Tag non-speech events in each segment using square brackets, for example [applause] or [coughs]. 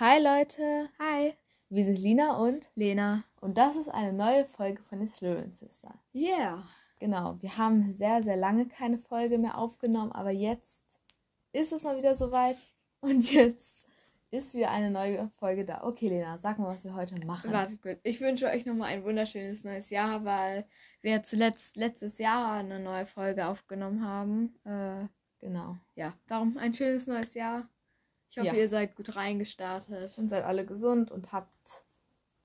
Hi Leute, Hi, wir sind Lina und Lena. und das ist eine neue Folge von den Slytherin Sisters. Yeah. Genau, wir haben sehr, sehr lange keine Folge mehr aufgenommen, aber jetzt ist es mal wieder soweit [laughs] und jetzt ist wieder eine neue Folge da. Okay, Lena, sag mal, was wir heute machen. Wartet kurz. Ich wünsche euch nochmal ein wunderschönes neues Jahr, weil wir zuletzt letztes Jahr eine neue Folge aufgenommen haben. Äh, Genau. ja, darum ein schönes neues Jahr. Ich hoffe, Ja. ihr seid gut reingestartet. Und seid alle gesund und habt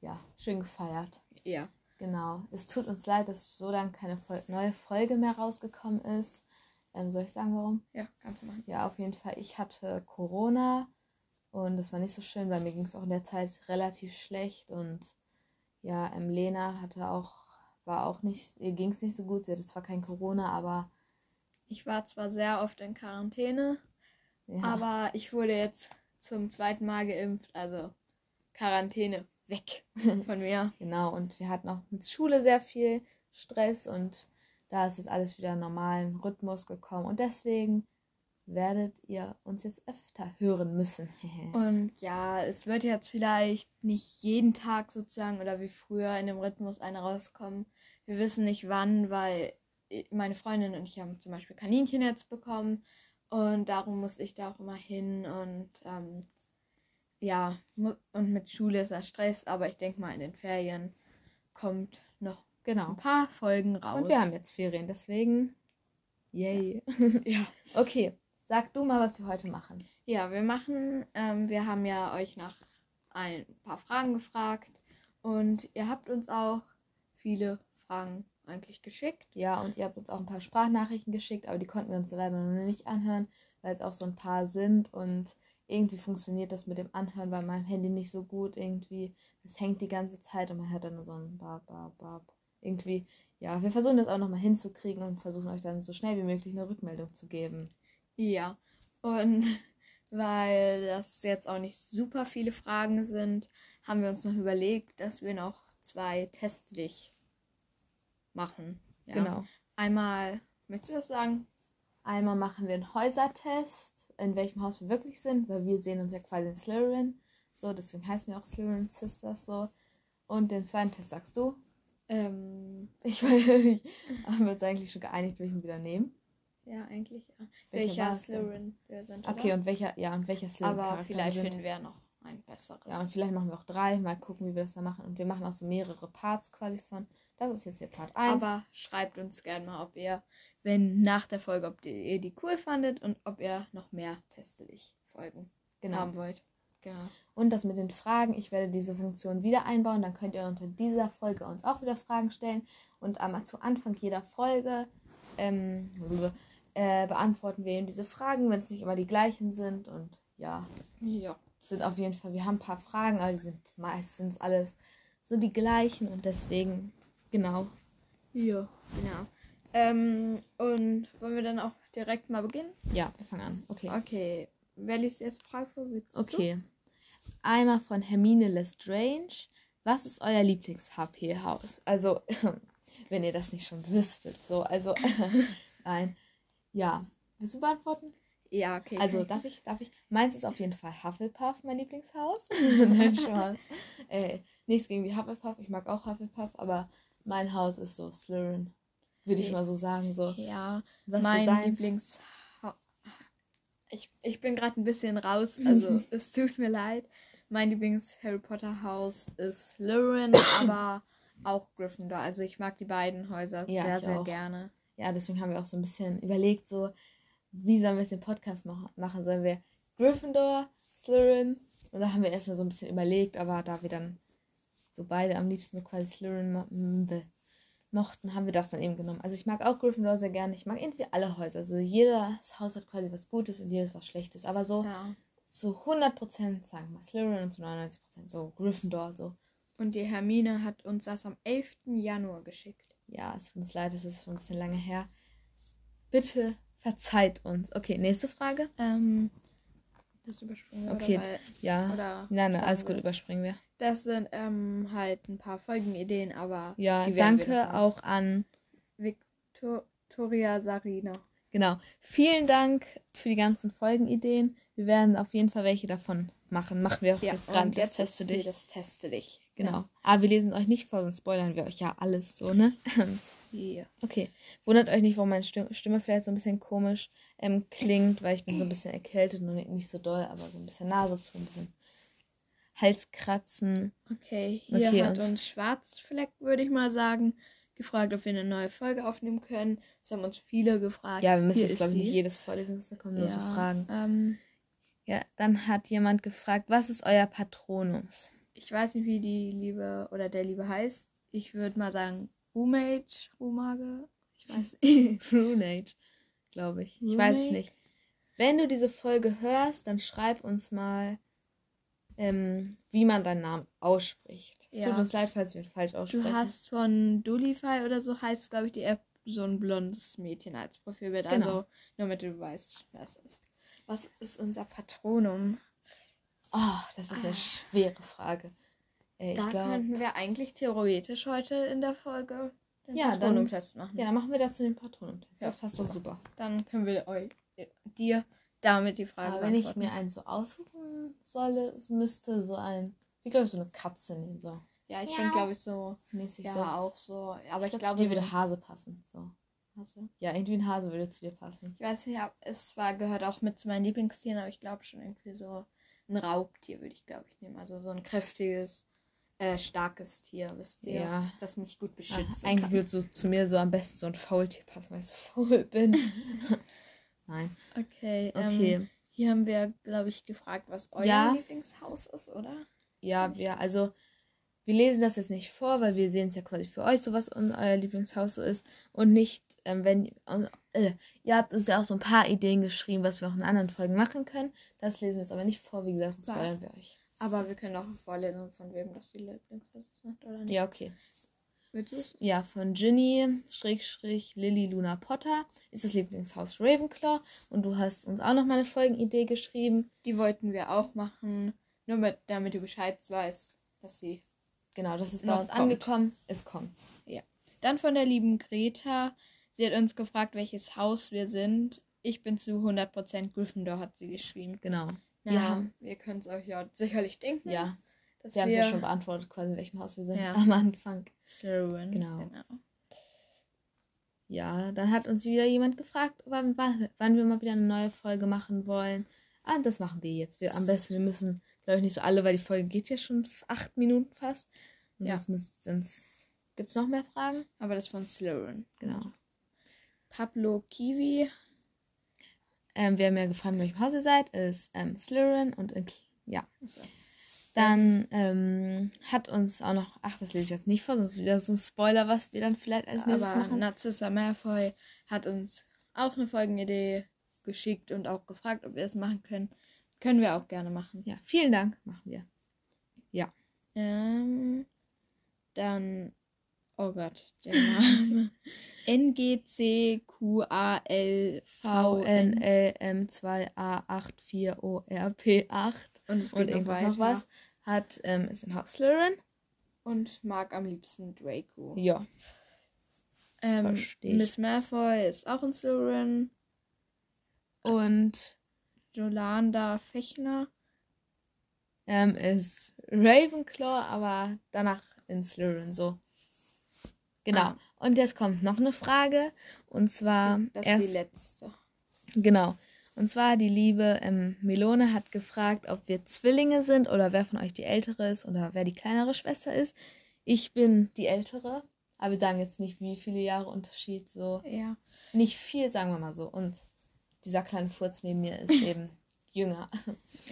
ja schön gefeiert. Ja. Genau. Es tut uns leid, dass so lange keine Fol neue Folge mehr rausgekommen ist. Ähm, soll ich sagen, warum? Ja, kannst du machen. Ja, auf jeden Fall. Ich hatte Corona und das war nicht so schön, weil mir ging es auch in der Zeit relativ schlecht und ja, ähm, Lena hatte auch, war auch nicht, ihr ging es nicht so gut. Sie hatte zwar kein Corona, aber Ich war zwar sehr oft in Quarantäne, ja, aber ich wurde jetzt zum zweiten Mal geimpft. Also Quarantäne weg [laughs] von mir. genau. Und wir hatten auch mit Schule sehr viel Stress und da ist jetzt alles wieder in normalen Rhythmus gekommen und deswegen werdet ihr uns jetzt öfter hören müssen. [laughs] Und ja, es wird jetzt vielleicht nicht jeden Tag sozusagen oder wie früher in dem Rhythmus eine rauskommen. Wir wissen nicht wann, weil meine Freundin und ich haben zum Beispiel Kaninchen jetzt bekommen und darum muss ich da auch immer hin und ähm, ja, und mit Schule ist das Stress, aber ich denke mal in den Ferien kommt noch genau. ein paar Folgen raus. Und wir haben jetzt Ferien, deswegen yay. ja. [laughs] Okay, sag du mal, was wir heute machen. Ja, wir machen, ähm, wir haben ja euch nach ein paar Fragen gefragt und ihr habt uns auch viele Fragen eigentlich geschickt. Ja, und ihr habt uns auch ein paar Sprachnachrichten geschickt, aber die konnten wir uns leider noch nicht anhören, weil es auch so ein paar sind und irgendwie funktioniert das mit dem Anhören bei meinem Handy nicht so gut. Irgendwie, es hängt die ganze Zeit und man hört dann so ein Bab, Bab, Bab. Irgendwie, ja, wir versuchen das auch nochmal hinzukriegen und versuchen euch dann so schnell wie möglich eine Rückmeldung zu geben. Ja, und [laughs] weil das jetzt auch nicht super viele Fragen sind, haben wir uns noch überlegt, dass wir noch zwei Tests dich machen. Ja. Genau. Einmal, möchtest du das sagen? Einmal machen wir einen Häusertest, in welchem Haus wir wirklich sind, weil wir sehen uns ja quasi in Slytherin. So, deswegen heißen wir auch Slytherin Sisters so. Und den zweiten Test sagst du. Ähm, [laughs] Ich weiß nicht, haben wir uns eigentlich schon geeinigt, welchen wir da nehmen. ja, eigentlich ja. Welcher Welcher? Slytherin wir sind. Okay, oder? und welcher, ja, und welcher Slytherin Aber vielleicht sind. finden wir noch ein besseres. Ja, und vielleicht machen wir auch drei, mal gucken, wie wir das da machen. Und wir machen auch so mehrere Parts quasi von. Das ist jetzt hier Part 1. Aber schreibt uns gerne mal, ob ihr, wenn nach der Folge, ob die- ihr die cool fandet und ob ihr noch mehr Teste dich Folgen genau. haben wollt. Genau. Und das mit den Fragen, ich werde diese Funktion wieder einbauen. Dann könnt ihr unter dieser Folge uns auch wieder Fragen stellen. Und einmal zu Anfang jeder Folge ähm, äh, beantworten wir eben diese Fragen, wenn es nicht immer die gleichen sind. Und ja, Ja. sind auf jeden Fall, wir haben ein paar Fragen, aber die sind meistens alles so die gleichen. Und deswegen, genau. Ja. Genau. Ähm, und wollen wir dann auch direkt mal beginnen? Ja, wir fangen an. Okay. Okay. Wer liest die erste Frage vor? Du? Okay. Einmal von Hermine Lestrange. Was ist euer Lieblings-HP-Haus? Also, [laughs] wenn ihr das nicht schon wüsstet. So, also, [laughs] nein. Ja. Willst du beantworten? Ja, okay. Also, darf ich, darf ich? Meins ist auf jeden Fall Hufflepuff, mein Lieblingshaus. [laughs] nein, Spaß. Äh, nichts gegen die Hufflepuff. Ich mag auch Hufflepuff, aber mein Haus ist so Slytherin. Würde ich Nee. mal so sagen. So. Ja. Was mein so deins? Lieblings. Ich, ich bin gerade ein bisschen raus, [laughs] also es tut mir leid. Mein Lieblings-Harry Potter Haus ist Slytherin, [coughs] aber auch Gryffindor. Also ich mag die beiden Häuser Ja, sehr, sehr auch. gerne. ja, deswegen haben wir auch so ein bisschen überlegt, so, wie sollen wir jetzt den Podcast mach machen? Sollen wir Gryffindor, Slytherin? Und da haben wir erstmal so ein bisschen überlegt, aber da wir dann so beide am liebsten quasi Slytherin mochten, haben wir das dann eben genommen. Also ich mag auch Gryffindor sehr gerne. Ich mag irgendwie alle Häuser. Also jedes Haus hat quasi was Gutes und jedes was Schlechtes. Aber so Ja. zu 100% sagen wir Slytherin und zu 99% so Gryffindor. So, Und die Hermine hat uns das am 11. Januar geschickt. ja, es tut uns leid, es ist schon ein bisschen lange her. Bitte verzeiht uns. Okay, nächste Frage. Ähm, das überspringen wir. Okay. Oder, weil, Ja. oder Nein, nein, alles gut, überspringen wir. Das sind ähm, halt ein paar Folgenideen, aber Ja, danke auch an, Victoria Sarina. genau, vielen Dank für die ganzen Folgenideen. Wir werden auf jeden Fall welche davon machen. Machen wir auch Ja, jetzt gerade. Das jetzt teste ist dich. das Teste dich. Genau. Aber wir lesen euch nicht vor, sonst spoilern wir euch ja alles so, ne? Ja. [laughs] Okay. Wundert euch nicht, warum meine Sti- Stimme vielleicht so ein bisschen komisch ähm, klingt, weil ich bin so ein bisschen erkältet und nicht so doll, aber so ein bisschen Nase zu, ein bisschen Halskratzen. Okay, hier Okay, hat und- uns Schwarzfleck, würde ich mal sagen, gefragt, ob wir eine neue Folge aufnehmen können. Das haben uns viele gefragt. Ja, wir müssen Hier jetzt, glaube ich, nicht jedes vorlesen, da kommen nur so Ja, Fragen. Ähm, Ja, dann hat jemand gefragt, was ist euer Patronus? ich weiß nicht, wie die Liebe oder der Liebe heißt. Ich würde mal sagen Rumage, Rumage. Ich weiß nicht. [laughs] Glaube ich. Ich weiß es nicht. Wenn du diese Folge hörst, dann schreib uns mal, ähm, wie man deinen Namen ausspricht. Es Ja. tut uns leid, falls wir ihn falsch aussprechen. Du hast von Dulify oder so heißt, glaube ich, die App so ein blondes Mädchen als Profilbild. Genau. Also nur damit du weißt, wer es ist. Was ist unser Patronum? Oh, das ist eine Ah. schwere Frage. Äh, da ich glaube. könnten wir eigentlich theoretisch heute in der Folge den Ja, dann- Patronum-Test machen. Ja, dann machen wir dazu den Patronum-Test. Ja, Das passt doch super. Dann können wir euch, dir damit die Frage Aber wenn ich mir einen so aussuchen solle, es müsste so ein, wie glaube ich, so eine Katze nehmen, so Ja, ich Ja. finde, glaube ich, so. mäßig Ja, so. auch so. Aber ich ich, glaube, dir würde Hase passen. So. also, Ja, irgendwie ein Hase würde zu dir passen. ich weiß nicht, es war, gehört auch mit zu meinen Lieblingstieren, aber ich glaube schon irgendwie so ein Raubtier würde ich, glaube ich, nehmen. Also so ein kräftiges, äh, starkes Tier, wisst ihr? Ja. Das mich gut beschützt. eigentlich würde so zu mir so am besten so ein Faultier passen, weil ich so faul bin. [laughs] Nein. Okay, Okay. Ähm, hier haben wir, glaube ich, gefragt, was euer Ja. Lieblingshaus ist, oder? Ja, wir, also, wir lesen das jetzt nicht vor, weil wir sehen es ja quasi für euch, so was euer Lieblingshaus so ist. Und nicht, ähm, wenn, äh, ihr habt uns ja auch so ein paar Ideen geschrieben, was wir auch in anderen Folgen machen können. Das lesen wir jetzt aber nicht vor, wie gesagt, Was? spoilern wir euch. Aber wir können auch vorlesen, von wem das die Lieblingshaus ist, oder nicht? Ja, okay. Willst du es? Ja, von Ginny, Schrägstrich, Lily Luna Potter ist das Lieblingshaus Ravenclaw. Und du hast uns auch noch mal eine Folgenidee geschrieben. Die wollten wir auch machen, nur mit, damit du Bescheid weißt, dass sie. Genau, das ist bei uns kommt. angekommen. Es kommt. Dann von der lieben Greta. Sie hat uns gefragt, welches Haus wir sind. Ich bin zu 100% Gryffindor, hat sie geschrieben. Genau. Ja, Wir haben, ihr könnt es euch ja sicherlich denken. ja, dass wir haben es wir ja schon beantwortet, quasi in welchem Haus wir sind Ja. am Anfang. Slytherin. Genau. Ja, dann hat uns wieder jemand gefragt, wann, wann wir mal wieder eine neue Folge machen wollen. Ah, das machen wir jetzt. Wir, am besten, wir müssen, glaube ich, nicht so alle, weil die Folge geht ja schon acht Minuten fast. Und Ja. sonst sonst gibt es noch mehr Fragen? Aber das von Slytherin. Genau. Pablo Kiwi. Ähm, wir haben ja gefragt, in welchem Haus ihr seid. Ist ähm, Slytherin und in, ja. Achso. Dann ähm, hat uns auch noch, ach, das lese ich jetzt nicht vor, sonst wieder so ein Spoiler, was wir dann vielleicht als nächstes Aber machen. Narzissa Malfoy hat uns auch eine Folgenidee geschickt und auch gefragt, ob wir es machen können. Können wir auch gerne machen. Ja, vielen Dank, machen wir. Ähm, dann, oh Gtt, der Name. N-G-C-Q-A-L-V-N. VNLM2A84ORP8 Und es und geht noch irgendwas weiter. noch was. Hat, ähm, ist in Haus Slytherin. Und mag am liebsten Draco. Ja. Ähm, versteh ich. Miss Malfoy ist auch in Slytherin. Und Jolanda Fechner. ähm, ist Ravenclaw, aber danach in Slytherin, so. Genau. Ah. Und jetzt kommt noch eine Frage. Und zwar Das ist erst, die letzte. Genau. Und zwar die liebe ähm, Melone hat gefragt, ob wir Zwillinge sind oder wer von euch die ältere ist oder wer die kleinere Schwester ist. Ich bin die ältere, aber wir sagen jetzt nicht, wie viele Jahre Unterschied. So Ja. nicht viel, sagen wir mal so. Und dieser kleine Furz neben mir ist eben [laughs] jünger.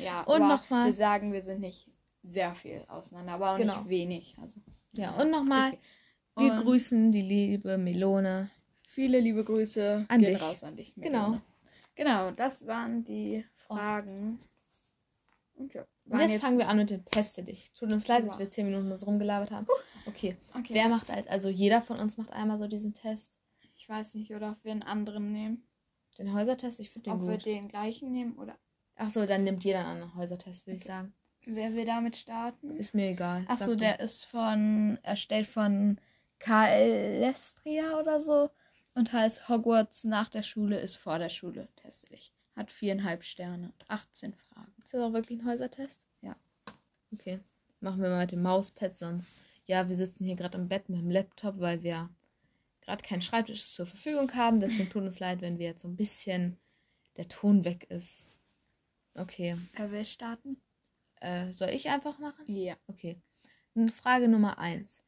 Ja, Und aber noch mal- Wir sagen, wir sind nicht sehr viel auseinander, aber auch Genau. nicht wenig. Also, Ja, und nochmal, wir und grüßen die liebe Melone. Viele liebe Grüße An gehen dich. raus an dich. Genau. Melone. Genau, das waren die Fragen. Und ja, Und waren jetzt, fangen wir an mit dem Teste dich. Tut uns leid, dass Ja. wir zehn Minuten so rumgelabert haben. Okay. Okay. Wer macht als, also jeder von uns macht einmal so diesen Test. Ich weiß nicht, oder ob wir einen anderen nehmen. Den Häusertest, ich finde den ob wir gut. den gleichen nehmen oder Ach so, dann nimmt jeder einen anderen Häusertest, würde ich Okay. sagen. wer wir damit starten. Ist mir egal. Achso, Sag du. der ist von, erstellt von KL Lestria oder so und heißt Hogwarts nach der Schule ist vor der Schule. Teste dich. Hat viereinhalb Sterne und 18 Fragen. Ist das auch wirklich ein Häusertest? Ja. Okay. Machen wir mal mit dem Mauspad sonst. Ja, wir sitzen hier gerade im Bett mit dem Laptop, weil wir gerade keinen Schreibtisch zur Verfügung haben. Deswegen tut uns leid, wenn wir jetzt so ein bisschen der Ton weg ist. Okay. Wer will starten? Äh, soll ich einfach machen? Ja. Okay. Frage Nummer eins.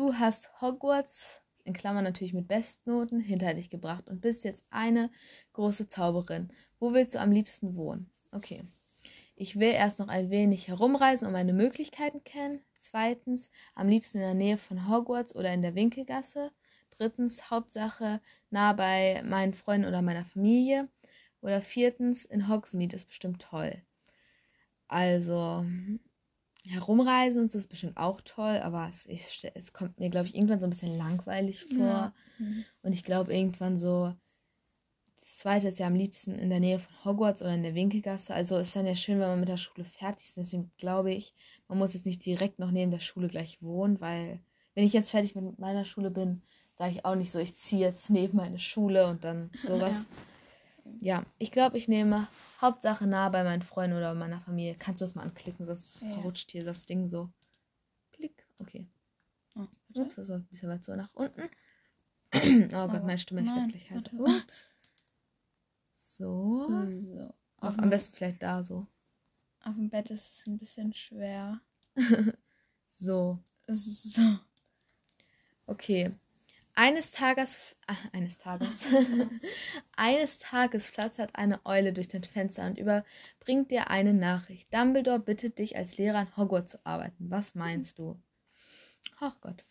Du hast Hogwarts, in Klammern natürlich mit Bestnoten, hinter dich gebracht und bist jetzt eine große Zauberin. Wo willst du am liebsten wohnen? Okay. Ich will erst noch ein wenig herumreisen und meine Möglichkeiten kennen. Zweitens, am liebsten in der Nähe von Hogwarts oder in der Winkelgasse. Drittens, Hauptsache nah bei meinen Freunden oder meiner Familie. Oder viertens, in Hogsmeade ist bestimmt toll. Also, herumreisen und so ist bestimmt auch toll, aber es, ich, es kommt mir, glaube ich, irgendwann so ein bisschen langweilig vor. Ja. Mhm. Und ich glaube, irgendwann so, das zweite ist ja am liebsten in der Nähe von Hogwarts oder in der Winkelgasse. Also ist dann ja schön, wenn man mit der Schule fertig ist. Deswegen glaube ich, man muss jetzt nicht direkt noch neben der Schule gleich wohnen, weil wenn ich jetzt fertig mit meiner Schule bin, sage ich auch nicht so, ich ziehe jetzt neben meine Schule und dann [laughs] sowas. Ja ja, ich glaube, ich nehme Hauptsache nah bei meinen Freunden oder meiner Familie. Kannst du das mal anklicken, sonst ja. verrutscht hier das Ding so. Klick, okay. Oh, Ups, das war ein bisschen weit so nach unten. [coughs] oh Gott, meine Stimme ist wirklich heiß. Ups. So. so. Auf, am besten vielleicht da so. Auf dem Bett ist es ein bisschen schwer. [laughs] so. So. Okay. Eines Tages, äh, eines Tages, [laughs] eines Tages flattert eine Eule durch dein Fenster und überbringt dir eine Nachricht. Dumbledore bittet dich als Lehrer in Hogwarts zu arbeiten. Was meinst du? Ach Gott.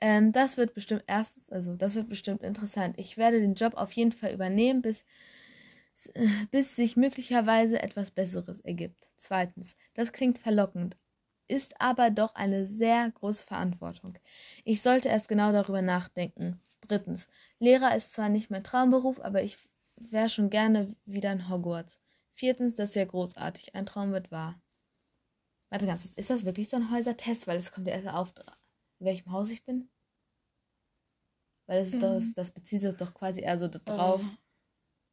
Ähm, das wird bestimmt erstens, also das wird bestimmt interessant. Ich werde den Job auf jeden Fall übernehmen, bis, bis sich möglicherweise etwas Besseres ergibt. Zweitens, das klingt verlockend, ist aber doch eine sehr große Verantwortung. Ich sollte erst genau darüber nachdenken. Drittens, Lehrer ist zwar nicht mein Traumberuf, aber ich wäre schon gerne wieder in Hogwarts. Viertens, das ist ja großartig. Ein Traum wird wahr. Warte ganz kurz, ist das wirklich so ein Häusertest? Weil es kommt ja erst auf, in welchem Haus ich bin. Weil das, mhm. das, das bezieht sich doch quasi eher so darauf, oh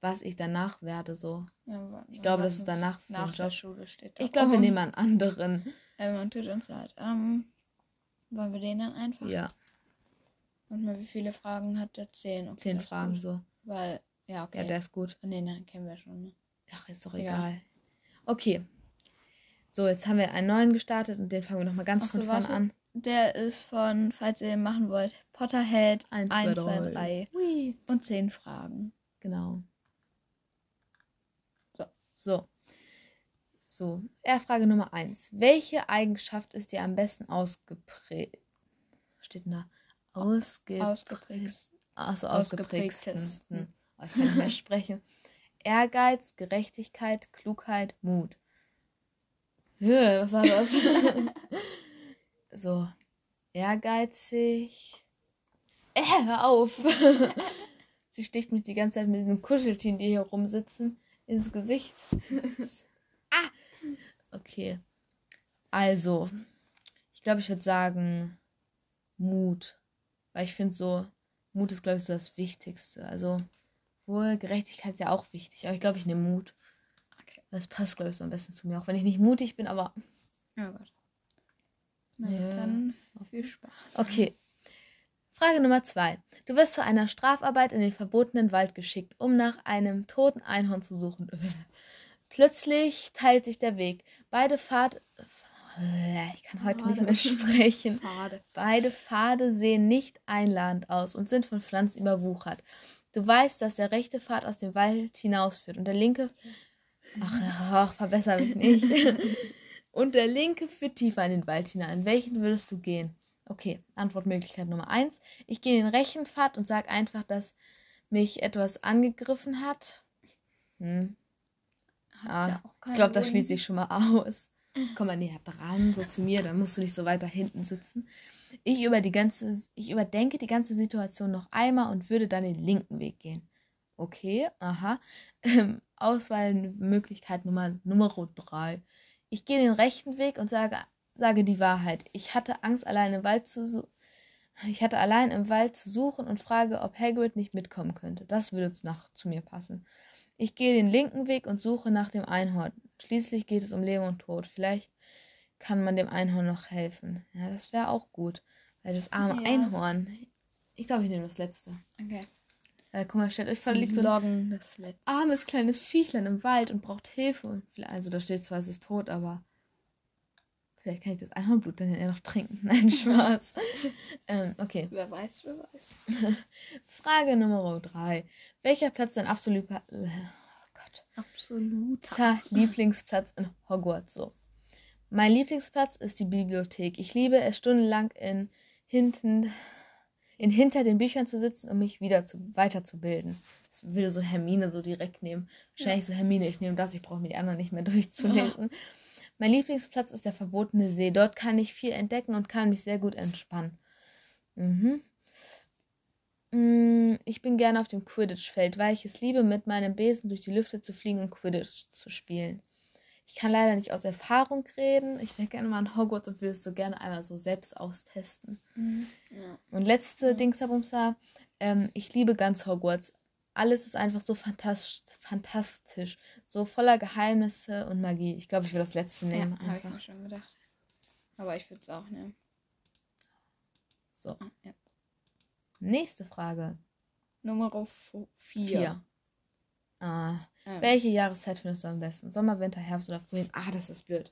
was ich danach werde. So. Ja, ich glaube, dass es danach nach der Schule steht. Ich glaube, wir nehmen einen anderen. Ähm, man tut uns leid. Ähm, wollen wir den dann einfach? Ja. Und mal, wie viele Fragen hat der? Zehn. Okay, Zehn Fragen gut. so. Weil, ja, okay. Ja, der ist gut. Nee, nein, kennen wir schon. Ne? Ach, ist doch egal. Ja. Okay. So, jetzt haben wir einen neuen gestartet und den fangen wir nochmal ganz Ach von so, vorne an. Der ist von, falls ihr den machen wollt, Potterhead 1, 1 2, 3. 3. Und 10 Fragen. Genau. So. So, Frage Nummer 1. Welche Eigenschaft ist dir am besten ausgeprägt? Steht da? Ausge ausgeprägt. Achso, ausgeprägtesten. Oh, ich kann nicht mehr [laughs] sprechen. Ehrgeiz, Gerechtigkeit, Klugheit, Mut. Was war das? [laughs] so, ehrgeizig. Äh, hör auf. [laughs] Sie sticht mich die ganze Zeit mit diesen Kuscheltieren, die hier rumsitzen ins Gesicht. Okay. Also, ich glaube, ich würde sagen Mut. Weil ich finde so, Mut ist, glaube ich, so das Wichtigste. Also, wohl, Gerechtigkeit ist ja auch wichtig. Aber ich glaube, ich nehme Mut. Okay. Das passt, glaube ich, so am besten zu mir. Auch wenn ich nicht mutig bin, aber. Oh Gott. Na ja. dann viel Spaß. Okay. Frage Nummer zwei. Du wirst zu einer Strafarbeit in den verbotenen Wald geschickt, um nach einem toten Einhorn zu suchen. [laughs] Plötzlich teilt sich der Weg. Beide Pfad ich kann heute Pfade. nicht mehr sprechen. Pfade. Beide Pfade sehen nicht einladend aus und sind von Pflanzen überwuchert. Du weißt, dass der rechte Pfad aus dem Wald hinausführt und der linke. Ach, ach verbessere mich nicht. [laughs] und der linke führt tiefer in den Wald hinein. Welchen würdest du gehen? Okay, Antwortmöglichkeit Nummer eins. Ich gehe in den Rechenpfad und sage einfach, dass mich etwas angegriffen hat. Hm. Ah, ja ich glaube, das schließe ich schon mal aus. Komm mal näher dran, so zu mir, dann musst du nicht so weiter hinten sitzen. Ich, über die ganze, ich überdenke die ganze Situation noch einmal und würde dann den linken Weg gehen. Okay, aha. Ähm, Auswahlmöglichkeit Nummer, Nummer drei. Ich gehe den rechten Weg und sage Sage die Wahrheit. Ich hatte Angst, allein im Wald zu suchen. Ich hatte allein im Wald zu suchen und frage, ob Hagrid nicht mitkommen könnte. Das würde nach zu mir passen. Ich gehe den linken Weg und suche nach dem Einhorn. Schließlich geht es um Leben und Tod. Vielleicht kann man dem Einhorn noch helfen. Ja, das wäre auch gut. Weil das arme Ja. Einhorn. Ich glaube, ich nehme das letzte. Okay. Äh, guck mal, stellt euch vor, liegt so ein Loggen das letzte. armes kleines Viechlein im Wald und braucht Hilfe. Also da steht zwar, es ist tot, aber vielleicht kann ich das Einhornblut dann ja noch trinken. [laughs] Nein, Spaß. ähm, okay. Wer weiß, wer weiß. [laughs] Frage Nummer drei. Welcher Platz ist dein absoluter oh Gott, Absolut. Za- Lieblingsplatz in Hogwarts? So. Mein Lieblingsplatz ist die Bibliothek. Ich liebe es, stundenlang in hinten in hinter den Büchern zu sitzen, um mich wieder zu, weiterzubilden. Das würde so Hermine so direkt nehmen. Wahrscheinlich so Hermine, ich nehme das, ich brauche mir die anderen nicht mehr durchzulesen. [laughs] Mein Lieblingsplatz ist der verbotene See. Dort kann ich viel entdecken und kann mich sehr gut entspannen. Mhm. Mm, Ich bin gerne auf dem Quidditch-Feld, weil ich es liebe, mit meinem Besen durch die Lüfte zu fliegen und Quidditch zu spielen. Ich kann leider nicht aus Erfahrung reden. Ich wäre gerne mal in Hogwarts und will es so gerne einmal so selbst austesten. Ja. Und letzte Dingsabumsa, ähm, ich liebe ganz Hogwarts. Alles ist einfach so fantastisch, fantastisch. So voller Geheimnisse und Magie. Ich glaube, ich will das letzte nehmen. Ja, habe ich mir schon gedacht. Aber ich würde es auch nehmen. So, Ah, ja. nächste Frage. Nummer 4. Vier. Ah, Ähm, welche Jahreszeit findest du am besten? Sommer, Winter, Herbst oder Frühling? Ah, das ist blöd.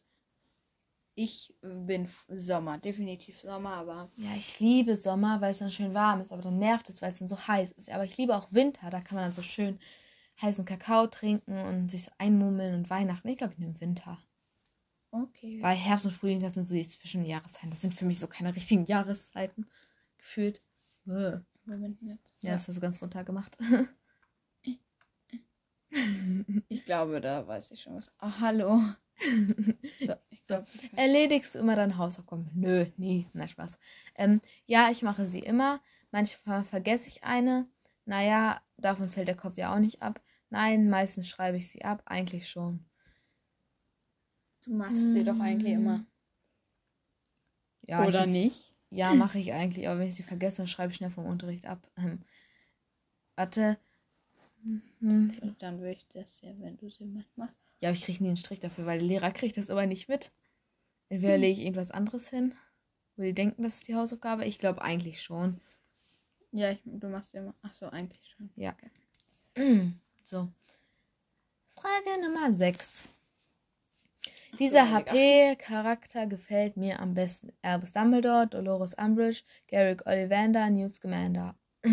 Ich bin Sommer, definitiv Sommer, aber Ja, ich liebe Sommer, weil es dann schön warm ist, aber dann nervt es, weil es dann so heiß ist. Aber ich liebe auch Winter, da kann man dann so schön heißen Kakao trinken und sich so einmummeln und Weihnachten. Ich glaube, ich nehme Winter. okay. Weil Herbst und Frühling, das sind so die Zwischenjahreszeiten. Das sind für mich so keine richtigen Jahreszeiten gefühlt. Bäh. Moment jetzt. Ja, das hast du so ganz runter gemacht. Ich glaube, da weiß ich schon was. Oh, hallo. So, weiß. Erledigst du immer deine Hausaufgaben? Nö, nie. Nein, Spaß. Ähm, ja, ich mache sie immer. Manchmal vergesse ich eine. Naja, davon fällt der Kopf ja auch nicht ab. Nein, meistens schreibe ich sie ab. Eigentlich schon. du machst sie doch eigentlich immer. Ja, Oder will's- nicht? Ja, mache ich eigentlich. Aber wenn ich sie vergesse, dann schreibe ich schnell vom Unterricht ab. Ähm, warte. Hm, Und dann würde ich das ja, wenn du sie manchmal. Ja, aber ich kriege nie einen Strich dafür, weil der Lehrer kriegt das aber nicht mit. Entweder Hm. lege ich irgendwas anderes hin, wo die denken, das ist die Hausaufgabe. Ich glaube eigentlich schon. Ja, ich, du machst immer. Ach so, eigentlich schon. Ja. Okay. [clears throat] So. Frage Nummer 6. Dieser HP-Charakter gefällt mir am besten. Albus Dumbledore, Dolores Umbridge, Garrick Ollivander, Newt Scamander. [clears throat]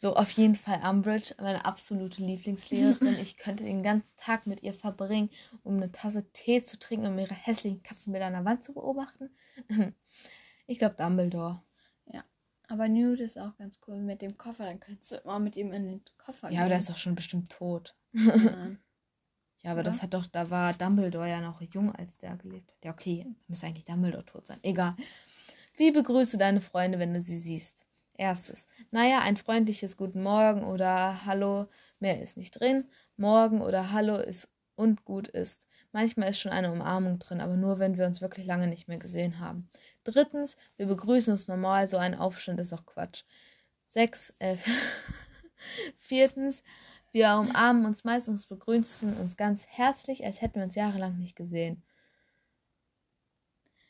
So, auf jeden Fall Umbridge, meine absolute Lieblingslehrerin. Ich könnte den ganzen Tag mit ihr verbringen, um eine Tasse Tee zu trinken, um ihre hässlichen Katzenbilder an der Wand zu beobachten. [laughs] Ich glaube Dumbledore. Aber Newt ist auch ganz cool mit dem Koffer. Dann kannst du immer mit ihm in den Koffer Ja, aber der ist doch schon bestimmt tot. Nein. [laughs] Ja, aber Ja. das hat doch, da war Dumbledore ja noch jung, als der gelebt hat. Ja, okay, müsste eigentlich Dumbledore tot sein. Egal. Wie begrüßt du deine Freunde, wenn du sie siehst? Erstes. Naja, ein freundliches Guten Morgen oder Hallo, mehr ist nicht drin. Morgen oder Hallo ist und gut ist. Manchmal ist schon eine Umarmung drin, aber nur, wenn wir uns wirklich lange nicht mehr gesehen haben. Drittens, wir begrüßen uns normal, so ein Aufstand ist auch Quatsch. Sechs, äh, [laughs] viertens, wir umarmen uns meistens, begrüßen uns ganz herzlich, als hätten wir uns jahrelang nicht gesehen.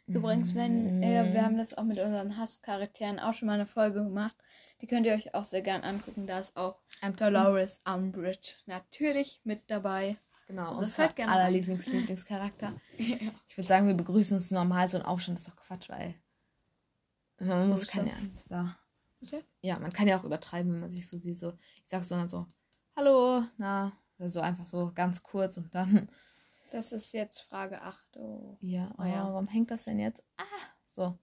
Übrigens, wenn, äh, wir haben das auch mit unseren Hasscharakteren auch schon mal eine Folge gemacht. Die könnt ihr euch auch sehr gern angucken. Da ist auch Dolores Umbridge natürlich mit dabei. Genau, Also unser gerne aller rein. Lieblings Lieblingscharakter. [laughs] Ich würde sagen, wir begrüßen uns normal, so ein Aufstand ist doch Quatsch, weil man muss kann ja, ja. Bitte? Ja, man kann ja auch übertreiben, wenn man sich so sieht. So, ich sag so dann so, hallo, na, oder so einfach so ganz kurz und dann, Das ist jetzt Frage 8. Oh. ja, oh, Oh ja. warum hängt das denn jetzt? Ah, so.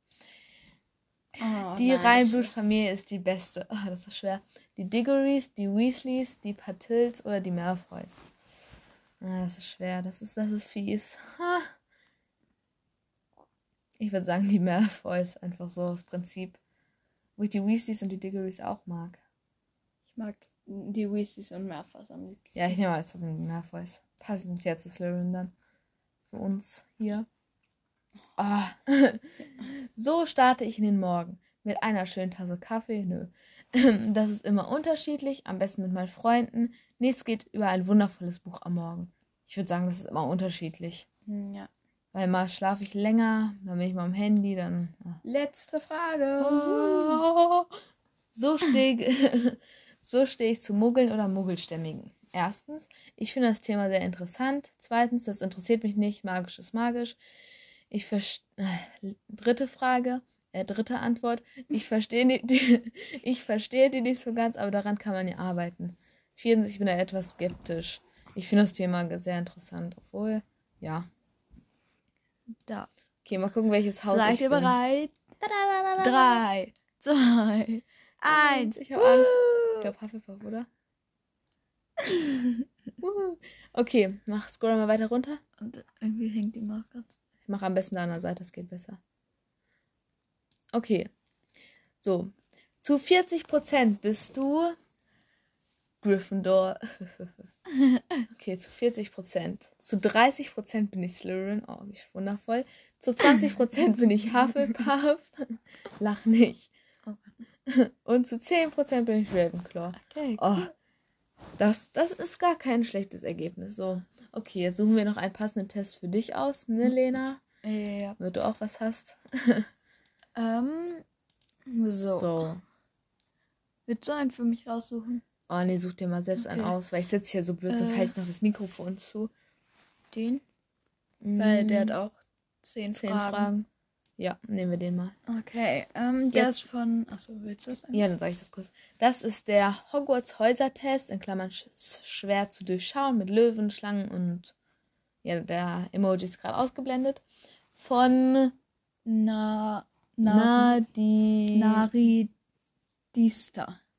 Oh, Die Reinblutfamilie ist die beste. Ah, das ist schwer. Die Diggories, die Weasleys, die Patils oder die Malfoys. Ah, das ist schwer. Das ist, das ist fies. Ha. Ich würde sagen, die Malfoys. Einfach so aus Prinzip. Wo ich die Weasleys und die Diggories auch mag. Ich mag die Weasleys und Malfoys am liebsten. Ja, ich nehme jetzt trotzdem die Malfoys. Passend ja zu Slytherin dann. Für uns hier. Ah. [laughs] so starte ich in den Morgen. Mit einer schönen Tasse Kaffee? Nö. [laughs] Das ist immer unterschiedlich, am besten mit meinen Freunden. Nichts geht über ein wundervolles Buch am Morgen. Ich würde sagen, das ist immer unterschiedlich. Hm, Ja. Weil mal schlafe ich länger, dann bin ich mal am Handy, dann. ah. Letzte Frage. So stehe [laughs] so steh ich zu Muggeln oder Muggelstämmigen. Erstens, ich finde das Thema sehr interessant. Zweitens, das interessiert mich nicht. Magisch ist magisch. Ich verstehe. Dritte Frage, äh, dritte Antwort. Ich verstehe die, die, [laughs] ich verstehe die nicht so ganz, aber daran kann man ja arbeiten. Viertens, ich bin da etwas skeptisch. Ich finde das Thema sehr interessant, obwohl, ja. Da. Okay, mal gucken, welches Haus Seid ich ihr bin. bereit? Drei. Drei, zwei, eins. Ich habe Angst. Ich glaube Hufflepuff, oder? [laughs] Okay, mach scroll mal weiter runter. Und irgendwie hängt die ganz. Ich mache am besten an der Seite, das geht besser. Okay. So. Zu 40% bist du Gryffindor. [laughs] okay, zu 40%. Zu 30% bin ich Slytherin. Oh, wie wundervoll. Zu 20% bin ich Hufflepuff. [laughs] Lach nicht. Und zu 10% bin ich Ravenclaw. Okay. Oh, das, das ist gar kein schlechtes Ergebnis. So, okay, jetzt suchen wir noch einen passenden Test für dich aus, ne, Lena? Ja. Damit du auch was hast. [laughs] Ähm, so. so. Willst du einen für mich raussuchen? Oh, nee, such dir mal selbst einen Okay. aus, weil ich sitze hier so blöd, sonst Äh. halte ich noch das Mikrofon zu. Den? Weil der hat auch zehn, zehn Fragen. Fragen. Ja, nehmen wir den mal. Okay, ähm, der Jetzt- ist von. Achso, willst du es Ja, dann sage ich das kurz. Das ist der Hogwarts-Häuser-Test, in Klammern sch schwer zu durchschauen, mit Löwen, Schlangen und ja, der Emoji ist gerade ausgeblendet. Von Na. Na. Nadi. Naridista.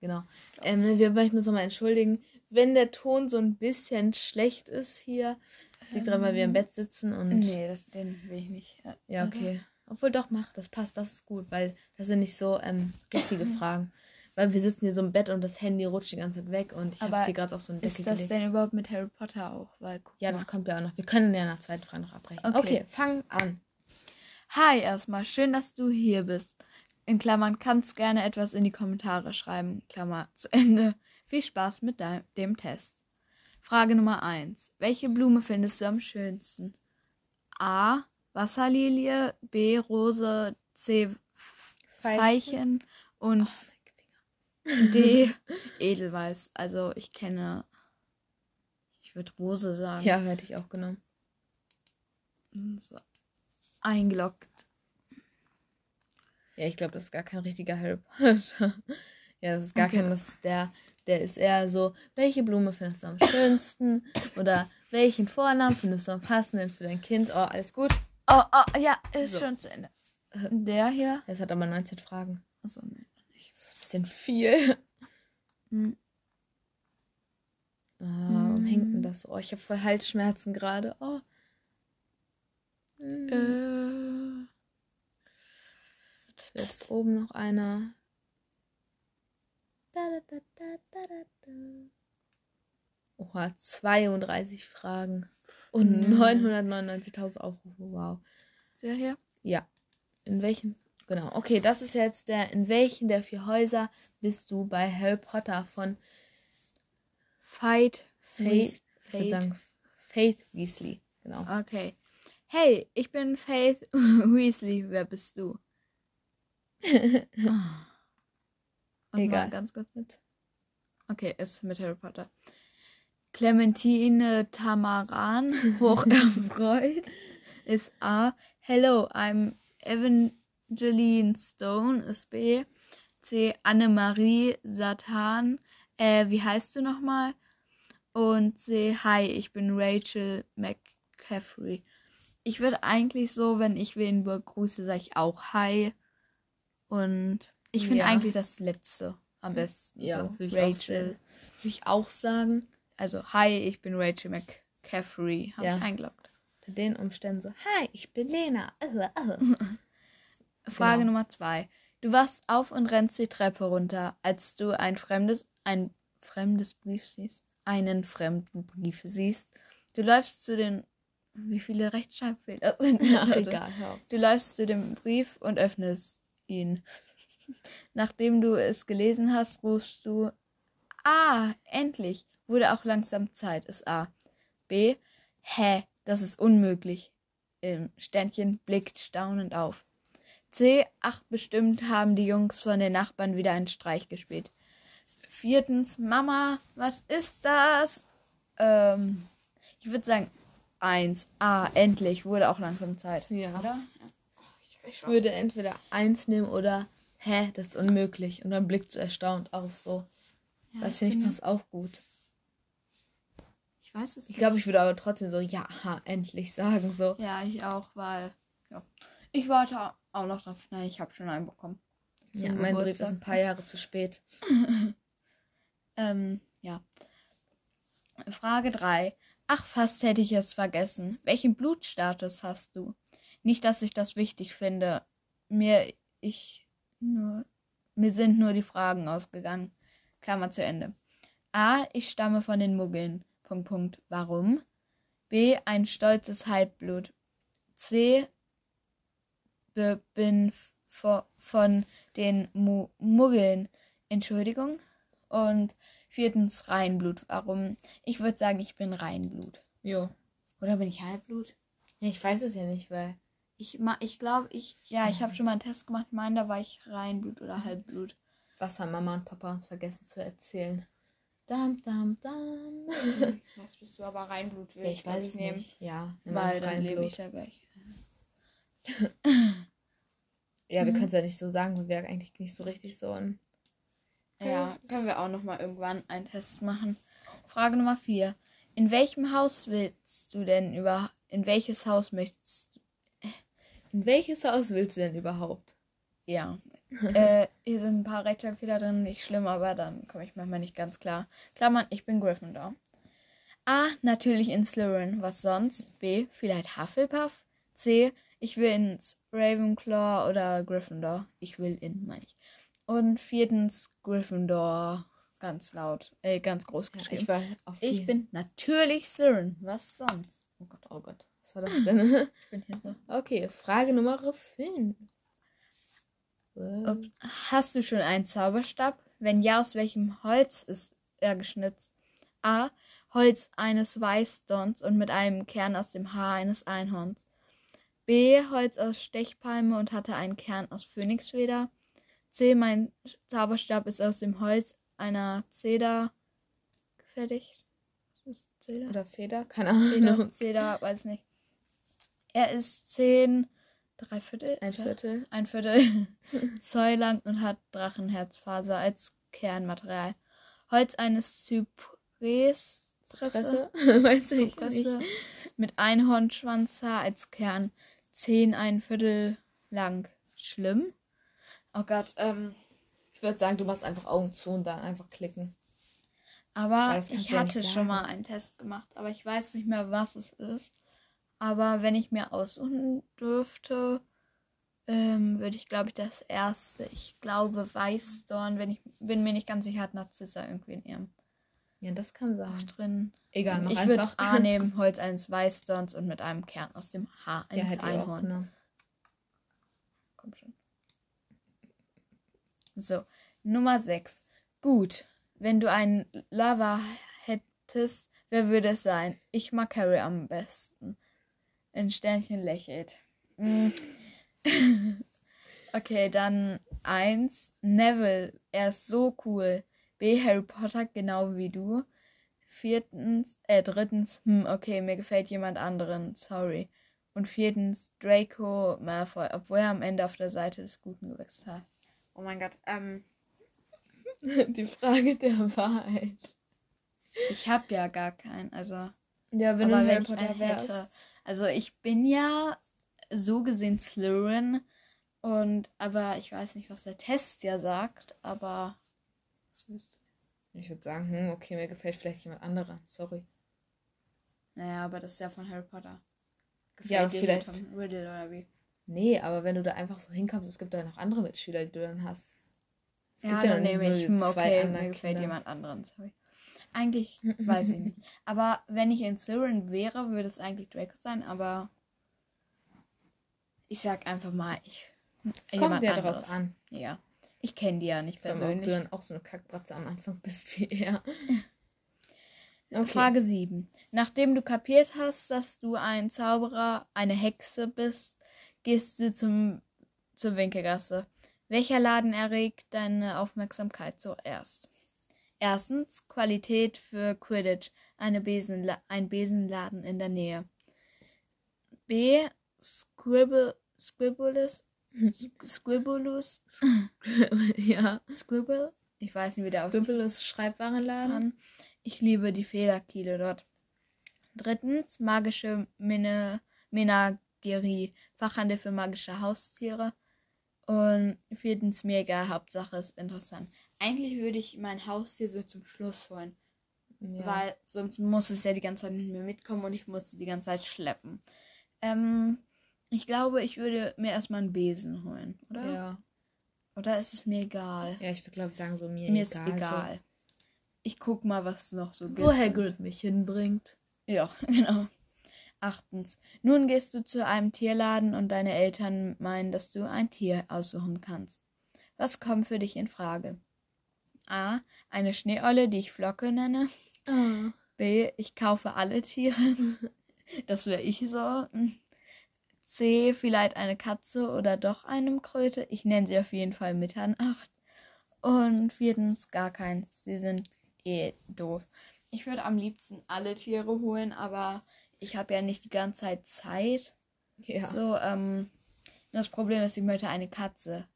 Genau. Ähm, wir möchten uns nochmal entschuldigen, wenn der Ton so ein bisschen schlecht ist hier. Das liegt daran, weil wir im Bett sitzen und. Nee, das, den will ich nicht. Ja, okay. Obwohl doch, mach, das passt, das ist gut, weil das sind nicht so ähm, richtige [clears throat] Fragen. Weil wir sitzen hier so im Bett und das Handy rutscht die ganze Zeit weg und ich habe hier gerade auf so eine Decke Ist das gelegt. denn überhaupt mit Harry Potter auch? Weil, Ja, mal. das kommt ja auch noch. Wir können ja nach zweiten Frage noch abbrechen. Okay, Okay. fang an. Hi erstmal, schön, dass du hier bist. In Klammern kannst gerne etwas in die Kommentare schreiben. Klammer zu Ende. Viel Spaß mit dein, dem Test. Frage Nummer 1. Welche Blume findest du am schönsten? A. Wasserlilie, B. Rose, C. Veilchen und D. [laughs] Edelweiß. Also ich kenne. Ich würde Rose sagen. Ja, hätte ich auch genommen. So. Eingeloggt. Ja, ich glaube, das ist gar kein richtiger Harry [laughs] Potter. ja, das ist gar Okay. kein, das ist der, der ist eher so, welche Blume findest du am schönsten? Oder welchen Vornamen findest du am passenden für dein Kind? Oh, alles gut. Oh, oh, ja, ist So. schon zu Ende. Der hier? Es hat aber 19 Fragen. Achso, nee. Das ist ein bisschen viel. Hm. Ah, warum Mm. hängt denn das so? Oh, ich habe voll Halsschmerzen gerade. Oh. Hm. Äh, ist oben noch einer. Da, da, da, da, da, da. Oha, 32 Fragen. Und Mhm. 999.000 Aufrufe. Wow. der hier? Ja. In welchen? Genau. Okay, das ist jetzt der. In welchen der vier Häuser bist du bei Harry Potter von Fight. Faith? Fate. sagen Faith Weasley. Genau. Okay. Hey, ich bin Faith [laughs] Weasley. Wer bist du? [laughs] Und Egal. Ganz kurz mit. Okay, ist mit Harry Potter. Clementine Tamaran, [laughs] hocherfreut, ist A. Hello, I'm Evangeline Stone, ist B. C. Annemarie Satan, äh, wie heißt du nochmal? Und C. Hi, ich bin Rachel McCaffrey. Ich würde eigentlich so, wenn ich wen begrüße, sage ich auch Hi. Und ich finde Ja. eigentlich das letzte am besten. Ja, so. würde ich, Rachel. Würde ich auch sagen. Also, hi, ich bin Rachel McCaffrey. Habe Ja. ich eingeloggt. Unter den Umständen so, hi, ich bin Lena. [laughs] Frage Genau. Nummer zwei. Du wachst auf und rennst die Treppe runter, als du ein fremdes, ein fremdes Brief siehst. Einen fremden Brief siehst. Du läufst zu den. Wie viele Rechtschreibfehler [laughs] sind Ach, da? egal, auf. Du läufst zu dem Brief und öffnest ihn. [laughs] Nachdem du es gelesen hast, rufst du Ah, endlich. Wurde auch langsam Zeit, ist A. B. Hä, das ist unmöglich. Im Sternchen blickt staunend auf. C. Ach, bestimmt haben die Jungs von den Nachbarn wieder einen Streich gespielt. Viertens, Mama, was ist das? Ähm, ich würde sagen, eins. Ah, endlich. Wurde auch langsam Zeit. Ja. Oder? Ich würde entweder eins nehmen oder hä, das ist unmöglich. Und dann blickt so erstaunt auf so. Ja, das finde ich passt auch gut. Ich weiß es Ich glaube, ich würde aber trotzdem so, ja, ha, endlich sagen so. Ja, ich auch, weil. Ja. Ich warte auch noch drauf. Nein, ich habe schon einen bekommen. Ja, mein Brief ist ein paar Jahre zu spät. [laughs] Ähm, ja. Frage 3. Ach, fast hätte ich es vergessen. Welchen Blutstatus hast du? Nicht, dass ich das wichtig finde. Mir, ich, nur, mir sind nur die Fragen ausgegangen. Klammer zu Ende. A. Ich stamme von den Muggeln. Punkt, Punkt. Warum? B. Ein stolzes Halbblut. C. Be, bin vo- von den Mu Muggeln. Entschuldigung. Und viertens Reinblut. Warum? Ich würde sagen, ich bin Reinblut. Jo. Oder bin ich Halbblut? Ja, ich weiß es ja nicht, weil. Ich, ich glaube, ich. Ja, ich habe schon mal einen Test gemacht. Mein, da war ich Reinblut oder Halbblut. Was haben Mama und Papa uns vergessen zu erzählen? Dam, dam, dam. [laughs] Was bist du aber Reinblut? ja, ich weiß es nicht. Ja, Weil dann lebe ich ja gleich. [laughs] Ja, wir Mhm. können es ja nicht so sagen, weil wir eigentlich nicht so richtig so ein. Ja, können wir auch noch mal irgendwann einen Test machen. Frage Nummer 4. In welchem Haus willst du denn über in welches Haus möchtest du? In welches Haus willst du denn überhaupt? Ja. Äh, [laughs] hier sind ein paar Rechtschreibfehler drin, nicht schlimm, aber dann komme ich manchmal nicht ganz klar. Klammern, ich bin Gryffindor. A, natürlich in Slytherin, was sonst? B, vielleicht Hufflepuff? C, ich will ins Ravenclaw oder Gryffindor. Ich will in, meine ich. Und viertens Gryffindor, ganz laut, äh, ganz groß Ja, geschrieben. ich war auf Ich die- bin natürlich Slytherin. Was sonst? Oh Gott, oh Gott. Was war das denn? [laughs] Ich bin hier so. okay, Frage Nummer 5. Ups. Hast du schon einen Zauberstab? Wenn ja, aus welchem Holz ist er geschnitzt? A. Holz eines Weißdorns und mit einem Kern aus dem Haar eines Einhorns. B. Holz aus Stechpalme und hatte einen Kern aus Phönixfeder. C. Mein Zauberstab ist aus dem Holz einer Zeder gefertigt. Zeder? Oder Feder? Keine Zeder, Ahnung. Zeder, weiß nicht. Er ist 10, drei Viertel, Ein Viertel. [laughs] ein Viertel Zoll lang und hat Drachenherzfaser als Kernmaterial. Holz eines Zypres Presse? [laughs] Weiß ich Zypresse nicht. mit Einhornschwanzhaar als Kern. 10 ein Viertel lang. Schlimm? Oh Gott, ähm, Ich würde sagen, du machst einfach Augen zu und dann einfach klicken. aber ich ja hatte nicht schon mal einen Test gemacht, aber ich weiß nicht mehr, was es ist. Aber wenn ich mir aussuchen dürfte, ähm, würde ich, glaube ich, das erste, ich glaube Weißdorn, wenn ich bin mir nicht ganz sicher, hat Narzissa irgendwie in ihrem Ja, das kann sein. drin. Egal, mach ich würde einfach. A [laughs] nehmen, Holz eines Weißdorns und mit einem Kern aus dem Haar ja, eines hätte ich auch genommen. Komm schon. So, Nummer 6. Gut, wenn du einen Lover hättest, wer würde es sein? Ich mag Harry am besten. Ein Sternchen lächelt. Mm. [laughs] okay, dann 1. Neville, er ist so cool. B. Harry Potter, genau wie du. Viertens, äh, drittens, hm, okay, mir gefällt jemand anderen, sorry. Und viertens Draco Malfoy, obwohl er am Ende auf der Seite des Guten gewechselt hat. Oh mein Gott, ähm, [laughs] Die Frage der Wahrheit. ich habe ja gar keinen, also. Ja, wenn du Harry Potter wärst. Also ich bin ja so gesehen Slytherin und aber ich weiß nicht, was der Test ja sagt, aber Was willst du? Ich würde sagen, hm, okay, mir gefällt vielleicht jemand anderer. Sorry. naja, aber das ist ja von Harry Potter. Ja, dir vielleicht- Tom Riddle oder wie? Nee, aber wenn du da einfach so hinkommst, es gibt da noch andere Mitschüler, die du dann hast. Es Ja, gibt ja dann nehme ich, okay, mir gefällt Kinder. jemand anderen, sorry. Eigentlich [laughs] weiß ich nicht. Aber wenn ich in Slytherin wäre, würde es eigentlich Draco sein, aber ich sag einfach mal, ich Es kommt ja drauf anderes. an. Ja. Ich kenne die ja nicht persönlich. Ob du dann auch so eine Kackbratze am Anfang bist wie er. [laughs] Okay. Frage 7. Nachdem du kapiert hast, dass du ein Zauberer, eine Hexe bist, gehst du zum, zur Winkelgasse. Welcher Laden erregt deine Aufmerksamkeit zuerst? Erstens Qualität für Quidditch, Besenla ein Besenladen in der Nähe. B. Scribble, Scribblus, Scribblus, ja. Scribble, ich weiß nicht, wie der Scribble ist Schreibwarenladen. Ich liebe die Federkiele dort. Drittens, magische Mine Menagerie, Fachhandel für magische Haustiere. Und viertens, mega, Hauptsache ist interessant. Eigentlich würde ich mein Haustier so zum Schluss holen. Ja. Weil sonst muss es ja die ganze Zeit mit mir mitkommen und ich muss es die ganze Zeit schleppen. Ähm, ich glaube, ich würde mir erstmal einen Besen holen, oder? Ja. Oder ist es mir egal? Ja, ich würde glaube ich sagen, so mir, mir egal. ist egal. So. Ich guck mal, was noch so gibt. Wo Hagrid mich hinbringt. Ja, [laughs] genau. Achtens. Nun gehst du zu einem Tierladen und deine Eltern meinen, dass du ein Tier aussuchen kannst. Was kommt für dich in Frage? A. Eine Schneeolle, die ich Flocke nenne. Oh. B. Ich kaufe alle Tiere. [laughs] das wäre ich so. C. Vielleicht eine Katze oder doch eine Kröte. Ich nenne sie auf jeden Fall Mitternacht. Und viertens gar keins. Sie sind eh doof. Ich würde am liebsten alle Tiere holen, aber ich habe ja nicht die ganze Zeit Zeit. Ja. So, ähm, das Problem ist, ich möchte eine Katze.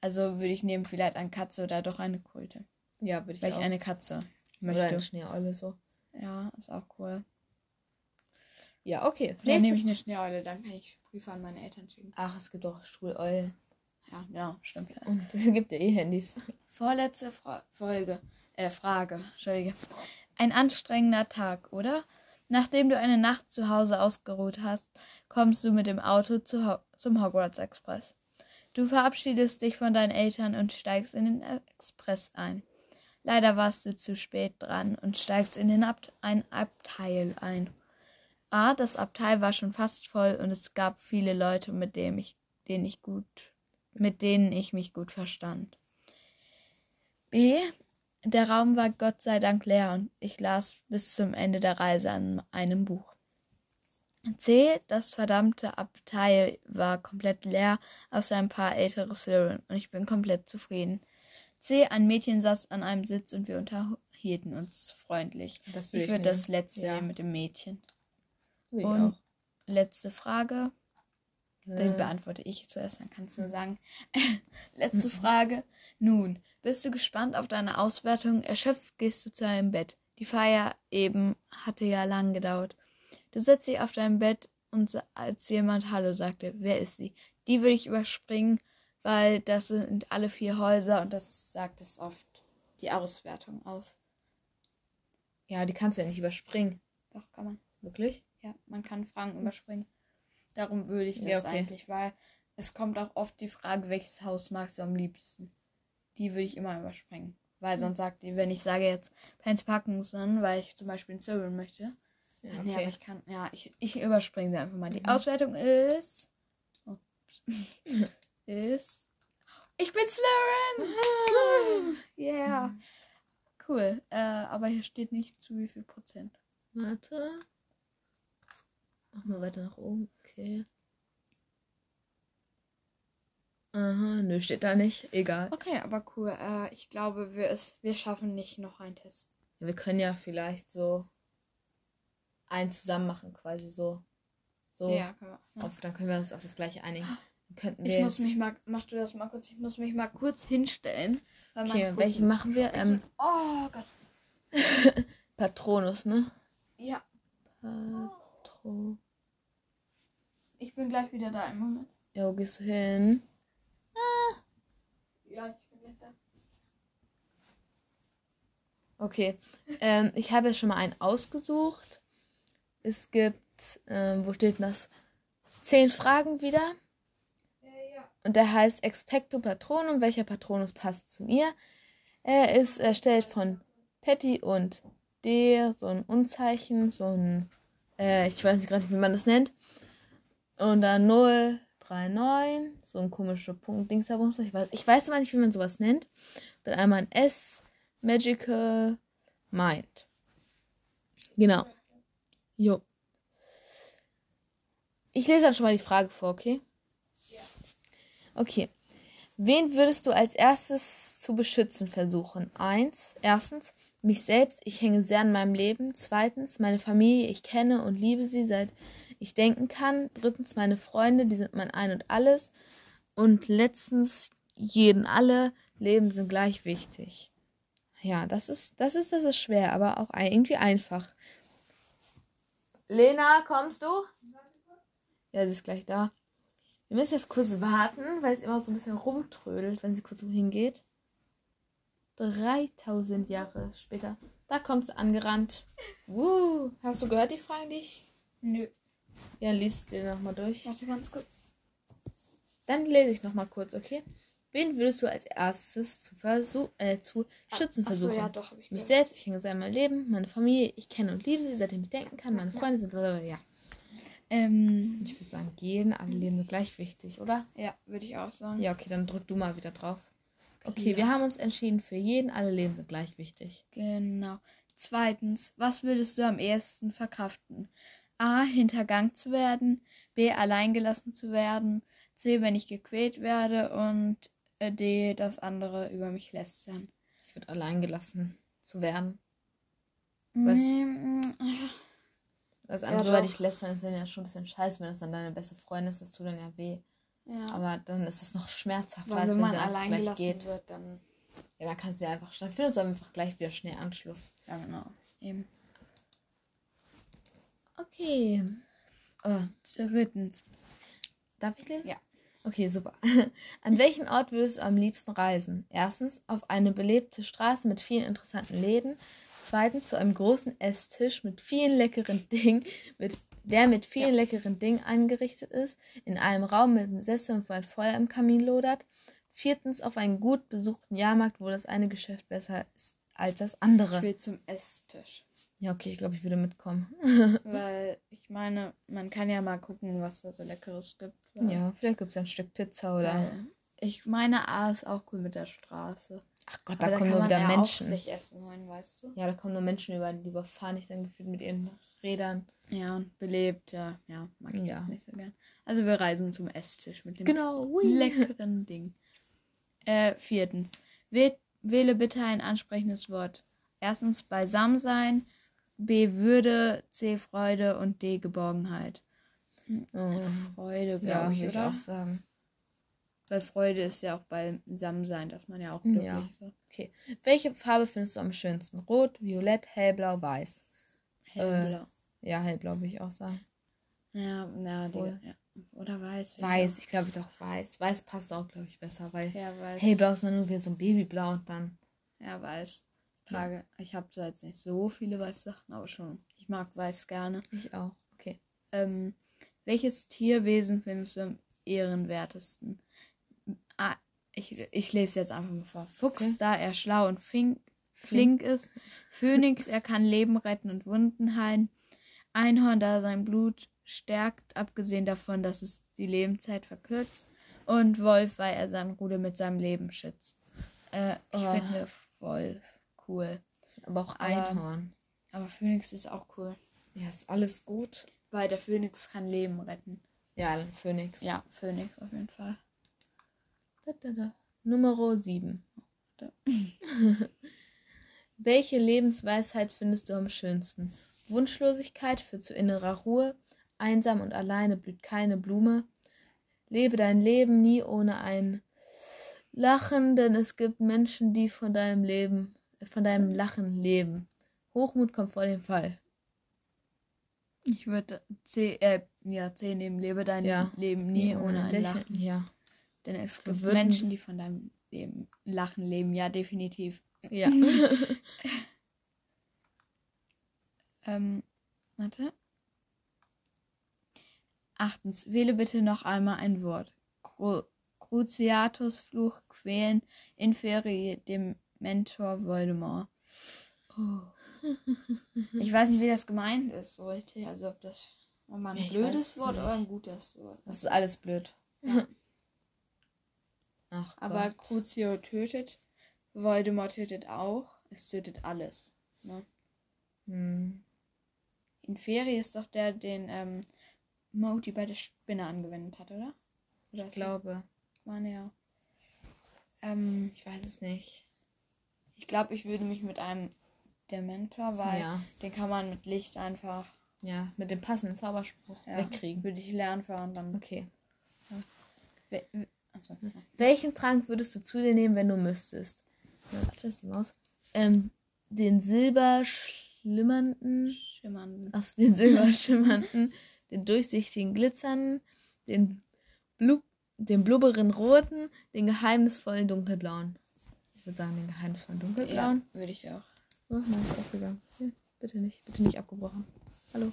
Also würde ich nehmen vielleicht eine Katze oder doch eine Kröte. Ja, würde ich Weil auch. ich eine Katze möchte. Oder eine Schneeeule so. Ja, ist auch cool. Ja, okay. Dann nehme ich eine Schneeeule, dann kann ich Briefe an meine Eltern schicken. Ach, es gibt auch Schuleulen. Ja, ja, stimmt. Und [laughs] es gibt ja eh Handys. Vorletzte Fra Folge. Äh, Frage. Entschuldige. Ein anstrengender Tag, oder? Nachdem du eine Nacht zu Hause ausgeruht hast, kommst du mit dem Auto zu Ho zum Hogwarts Express. Du verabschiedest dich von deinen Eltern und steigst in den Express ein. Leider warst du zu spät dran und steigst in den Abt ein Abteil ein. A, das Abteil war schon fast voll und es gab viele Leute, mit denen ich, denen ich gut, mit denen ich mich gut verstand. B, der Raum war Gott sei Dank leer und ich las bis zum Ende der Reise an einem Buch. C. Das verdammte Abteil war komplett leer, außer ein paar ältere Slytherin und ich bin komplett zufrieden. C. Ein Mädchen saß an einem Sitz und wir unterhielten uns freundlich. Das ich würde das letzte ja. mit dem Mädchen. und auch. letzte Frage. Den beantworte ich zuerst, dann kannst du sagen. [laughs] letzte Frage. Nun, bist du gespannt auf deine Auswertung? Erschöpft gehst du zu deinem Bett. Die Feier eben hatte ja lang gedauert. Du setzt dich auf dein Bett und als jemand Hallo sagte, wer ist sie? Die würde ich überspringen, weil das sind alle vier Häuser und das sagt es oft die Auswertung aus. Ja, die kannst du ja nicht überspringen. Doch, kann man. Wirklich? Ja, man kann Fragen überspringen. Darum würde ich das ja, okay. eigentlich, weil es kommt auch oft die Frage, welches Haus magst du am liebsten? die würde ich immer überspringen. Weil hm. sonst sagt die, wenn ich sage jetzt Pence Parkinson, weil ich zum Beispiel ein Silver möchte. Ja, okay. ja, ich kann, ja, ich, ich überspringe sie einfach mal. Die mhm. Auswertung ist. Oh, [laughs] ist. Ich bin Slytherin! yeah. Cool. Äh, aber hier steht nicht zu wie viel Prozent. Warte. Machen wir weiter nach oben. Okay. Aha, nö, steht da nicht. Egal. Okay, aber cool. Äh, ich glaube, wir, es, wir schaffen nicht noch einen Test. Wir können ja vielleicht so einen zusammen machen, quasi so. So. Ja, können wir. Ja. Auf, dann können wir uns auf das gleiche einigen. könnten wir ich muss mich mal, mach du das mal kurz, ich muss mich mal kurz hinstellen. Okay, welchen machen wir? Ähm, oh Gott. [laughs] Patronus, ne? Ja. Patro. Ich bin gleich wieder da im Moment. Ja, wo gehst du hin? Ja, ich bin jetzt da. Okay. Ähm, ich habe jetzt schon mal einen ausgesucht. Es gibt, ähm, wo steht das? Zehn Fragen wieder. Äh, ja. Und der heißt Expecto Patronum. Welcher Patronus passt zu mir? Er ist erstellt von Patty und D, so ein Unzeichen, so ein, äh, ich weiß nicht gerade, wie man das nennt. Und dann 0, 3,9. So ein komischer Punkt, Dingsabumster. Ich weiß, ich weiß aber nicht, wie man sowas nennt. Dann einmal ein S, Magical Mind. Genau. Jo. Ich lese dann schon mal die Frage vor, okay? Ja. Okay. Wen würdest du als erstes zu beschützen versuchen? Eins. Erstens, mich selbst. Ich hänge sehr an meinem Leben. Zweitens, meine Familie. Ich kenne und liebe sie seit ich denken kann. Drittens, meine Freunde. Die sind mein Ein und Alles. Und letztens, jeden alle. Leben sind gleich wichtig. Ja, das ist, das ist, das ist schwer, aber auch irgendwie einfach. Lena, kommst du? Ja, sie ist gleich da. Wir müssen jetzt kurz warten, weil es immer so ein bisschen rumtrödelt, wenn sie kurz wohin geht. 3000 Jahre später. Da kommt sie angerannt. Woo. Hast du gehört die Frage nicht? Nö. Ja, liest dir nochmal durch. Warte ganz kurz. Dann lese ich nochmal kurz, okay? Wen würdest du als erstes zu, versuch, äh, zu schützen ach, versuchen? So, ja, doch, Mich selbst, ich hänge sehr in mein Leben, meine Familie, ich kenne und liebe sie, seitdem ich denken kann, meine Freunde sind, ja. Ähm, ich würde sagen, gehen, alle Leben gleich wichtig, oder? Ja, würde ich auch sagen. Ja, okay, dann drück du mal wieder drauf. Okay, ja. wir haben uns entschieden, für jeden alle Leben sind gleich wichtig. Genau. Zweitens, was würdest du am ehesten verkraften? A. Hintergangen zu werden. B. Alleingelassen zu werden. C. Wenn ich gequält werde. Und äh, D. Das andere über mich lästern. Ich würde alleingelassen zu werden. Was? Mm, das andere ja, über dich lästern ist ja schon ein bisschen scheiße, wenn das dann deine beste Freundin ist, das tut dann ja weh. Ja. Aber dann ist es noch schmerzhafter, als wenn, wenn sie einfach gleich geht. Wird, dann ja, dann kannst du ja einfach, dann findet du einfach gleich wieder schnell Anschluss. Ja, genau. Eben. Okay. Oh, drittens. Darf ich lesen? Ja. Okay, super. [laughs] An welchen Ort würdest du am liebsten reisen? Erstens auf eine belebte Straße mit vielen interessanten Läden. Zweitens zu einem großen Esstisch mit vielen leckeren [laughs] Dingen, mit der mit vielen ja. leckeren Dingen eingerichtet ist, in einem Raum mit einem Sessel und wo ein Feuer im Kamin lodert. Viertens auf einen gut besuchten Jahrmarkt, wo das eine Geschäft besser ist als das andere. Ich will zum Esstisch. Ja, okay, ich glaube, ich würde mitkommen. [laughs] weil ich meine, man kann ja mal gucken, was da so Leckeres gibt. Ja, vielleicht gibt es ein Stück Pizza oder. Weil ich meine, A ist auch cool mit der Straße. Ach Gott, da, da kommen nur wieder Menschen. sich essen holen, weißt du? Ja, da kommen nur Menschen über, die überfahren ich dann gefühlt mit ihren Rädern. Ja, und belebt, ja. Ja, mag ich ja. jetzt nicht so gern. Also wir reisen zum Esstisch mit dem genau. leckeren Ding. Äh, viertens. wähle bitte ein ansprechendes Wort. Erstens beisammen sein, B Würde, C Freude und D Geborgenheit. Oh. Freude, glaube ja, ich, oder? auch sagen. Weil Freude ist ja auch beim Sammelsein, dass man ja auch glücklich ja. ist. Okay. Welche Farbe findest du am schönsten? Rot, Violett, Hellblau, Weiß? Hellblau. Äh, ja, Hellblau würde ich auch sagen. Ja, ja, die, ja. Oder Weiß. Weiß, ich glaube doch Weiß. Weiß passt auch, glaube ich, besser, weil ja, Hellblau ist dann nur wie so ein Babyblau und dann. Ja, Weiß. Trage. Ja. Ich habe zwar jetzt nicht so viele weiße Sachen, aber schon. Ich mag Weiß gerne. Ich auch. Okay. Ähm, welches Tierwesen findest du am ehrenwertesten? Ah, ich, ich lese jetzt einfach mal vor. Fuchs, okay. da er schlau und fink, flink ist. Phönix, er kann Leben retten und Wunden heilen. Einhorn, da sein Blut stärkt, abgesehen davon, dass es die Lebenszeit verkürzt. Und Wolf, weil er sein Rudel mit seinem Leben schützt. Äh, ich oh. finde Wolf cool. Aber auch Einhorn. Aber, aber Phönix ist auch cool. Ja, ist alles gut. Weil der Phönix kann Leben retten. Ja, dann Phönix. Ja, Phönix auf jeden Fall. Da, da, da. Nummer 7. [laughs] Welche Lebensweisheit findest du am schönsten? Wunschlosigkeit führt zu innerer Ruhe. Einsam und alleine blüht keine Blume. Lebe dein Leben nie ohne ein Lachen, denn es gibt Menschen, die von deinem Leben, von deinem Lachen leben. Hochmut kommt vor dem Fall. Ich würde C, äh, ja, C nehmen. Lebe dein ja. Leben nie ohne ein Lächeln. Lachen. Ja. Denn es gibt Menschen, die von deinem Leben Lachen leben. Ja, definitiv. Ja. [laughs] ähm, warte. Achtens, wähle bitte noch einmal ein Wort. Cru Cruciatus Fluch quälen, Inferie dem Mentor Voldemort. Oh. Ich weiß nicht, wie das gemeint ist, so richtig. Also ob das mal ein ich blödes Wort nicht. oder ein gutes Wort. Das ist alles blöd. Ach Aber Gott. Crucio tötet, Voldemort tötet auch. Es tötet alles. Ne? Hm. Inferi ist doch der, den ähm, Modi bei der Spinne angewendet hat, oder? Ich ist es- glaube. Meine ja. Ähm, Ich weiß es nicht. Ich glaube, ich würde mich mit einem Dementor, weil Ja. den kann man mit Licht einfach Ja, mit dem passenden Zauberspruch ja, wegkriegen. Würde ich lernen und dann. Okay. We- we- Achso. Welchen Trank würdest du zu dir nehmen, wenn du müsstest? Ja, warte, ist die Maus. Ähm, den silberschlimmernden, Schimmernden. aus den silberschimmernden, [laughs] den durchsichtigen glitzernden, den, blub, den blubberen roten, den geheimnisvollen dunkelblauen. Würde sagen, den geheimnisvollen Ja, dunkelblauen. würde ich auch. Oh, nein, ist ausgegangen. Hier, bitte nicht, bitte nicht abgebrochen. Hallo.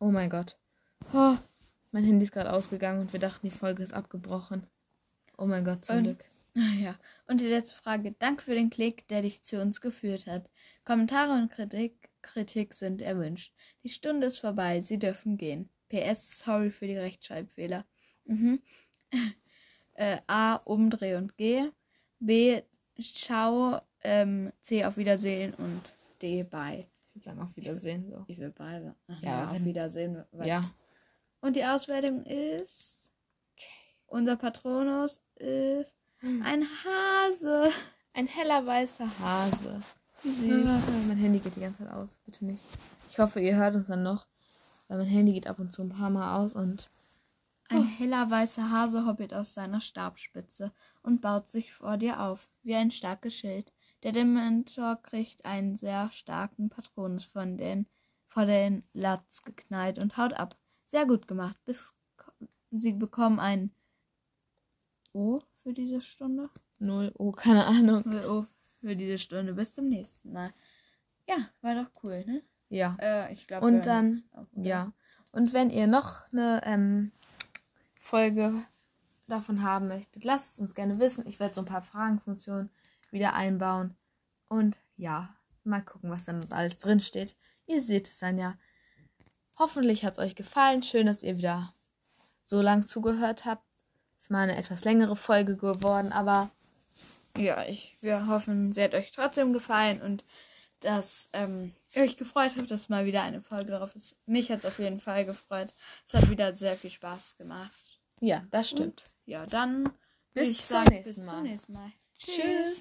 Oh mein Gott. Oh, mein Handy ist gerade ausgegangen und wir dachten, die Folge ist abgebrochen. Oh mein Gott, zum Und- Glück. [laughs] Ja. Und die letzte Frage. Danke für den Klick, der dich zu uns geführt hat. Kommentare und Kritik, Kritik sind erwünscht. Die Stunde ist vorbei. Sie dürfen gehen. PS, sorry für die Rechtschreibfehler. Mhm. [laughs] äh, A, umdreh und geh. B, ciao. Ähm, C, auf Wiedersehen. Und D, bye. Ich würde sagen, auf Wiedersehen. So. Ich will bye sagen. Ach, Ja, ja, auf Wiedersehen. Ja. Und die Auswertung ist. Unser Patronus ist ein Hase. Ein heller weißer Hase. Wie Ah, mein Handy geht die ganze Zeit aus. Bitte nicht. Ich hoffe, ihr hört uns dann noch. Weil mein Handy geht ab und zu ein paar Mal aus und Ein heller weißer Hase hoppelt aus seiner Stabspitze und baut sich vor dir auf, wie ein starkes Schild. Der Dementor kriegt einen sehr starken Patronus von den, vor den Latz geknallt und haut ab. Sehr gut gemacht. Bis sie bekommen ein O für diese Stunde. null. Oh, keine Ahnung. O für diese Stunde. Bis zum nächsten Mal. Ja, war doch cool, ne? Ja. Äh, ich glaube. Und dann, ja. Und wenn ihr noch eine ähm, Folge davon haben möchtet, lasst es uns gerne wissen. Ich werde so ein paar Fragenfunktionen wieder einbauen. Und ja, mal gucken, was dann alles drin steht. Ihr seht es dann ja. Hoffentlich hat es euch gefallen. Schön, dass ihr wieder so lang zugehört habt. Ist mal eine etwas längere Folge geworden, aber Ja, ich, wir hoffen, sie hat euch trotzdem gefallen und dass ähm, ihr euch gefreut habt, dass mal wieder eine Folge drauf ist. Mich hat es auf jeden Fall gefreut. Es hat wieder sehr viel Spaß gemacht. Ja, das stimmt. Und ja, dann Bis ich zum sagen, nächsten bis zum nächsten Mal. Tschüss.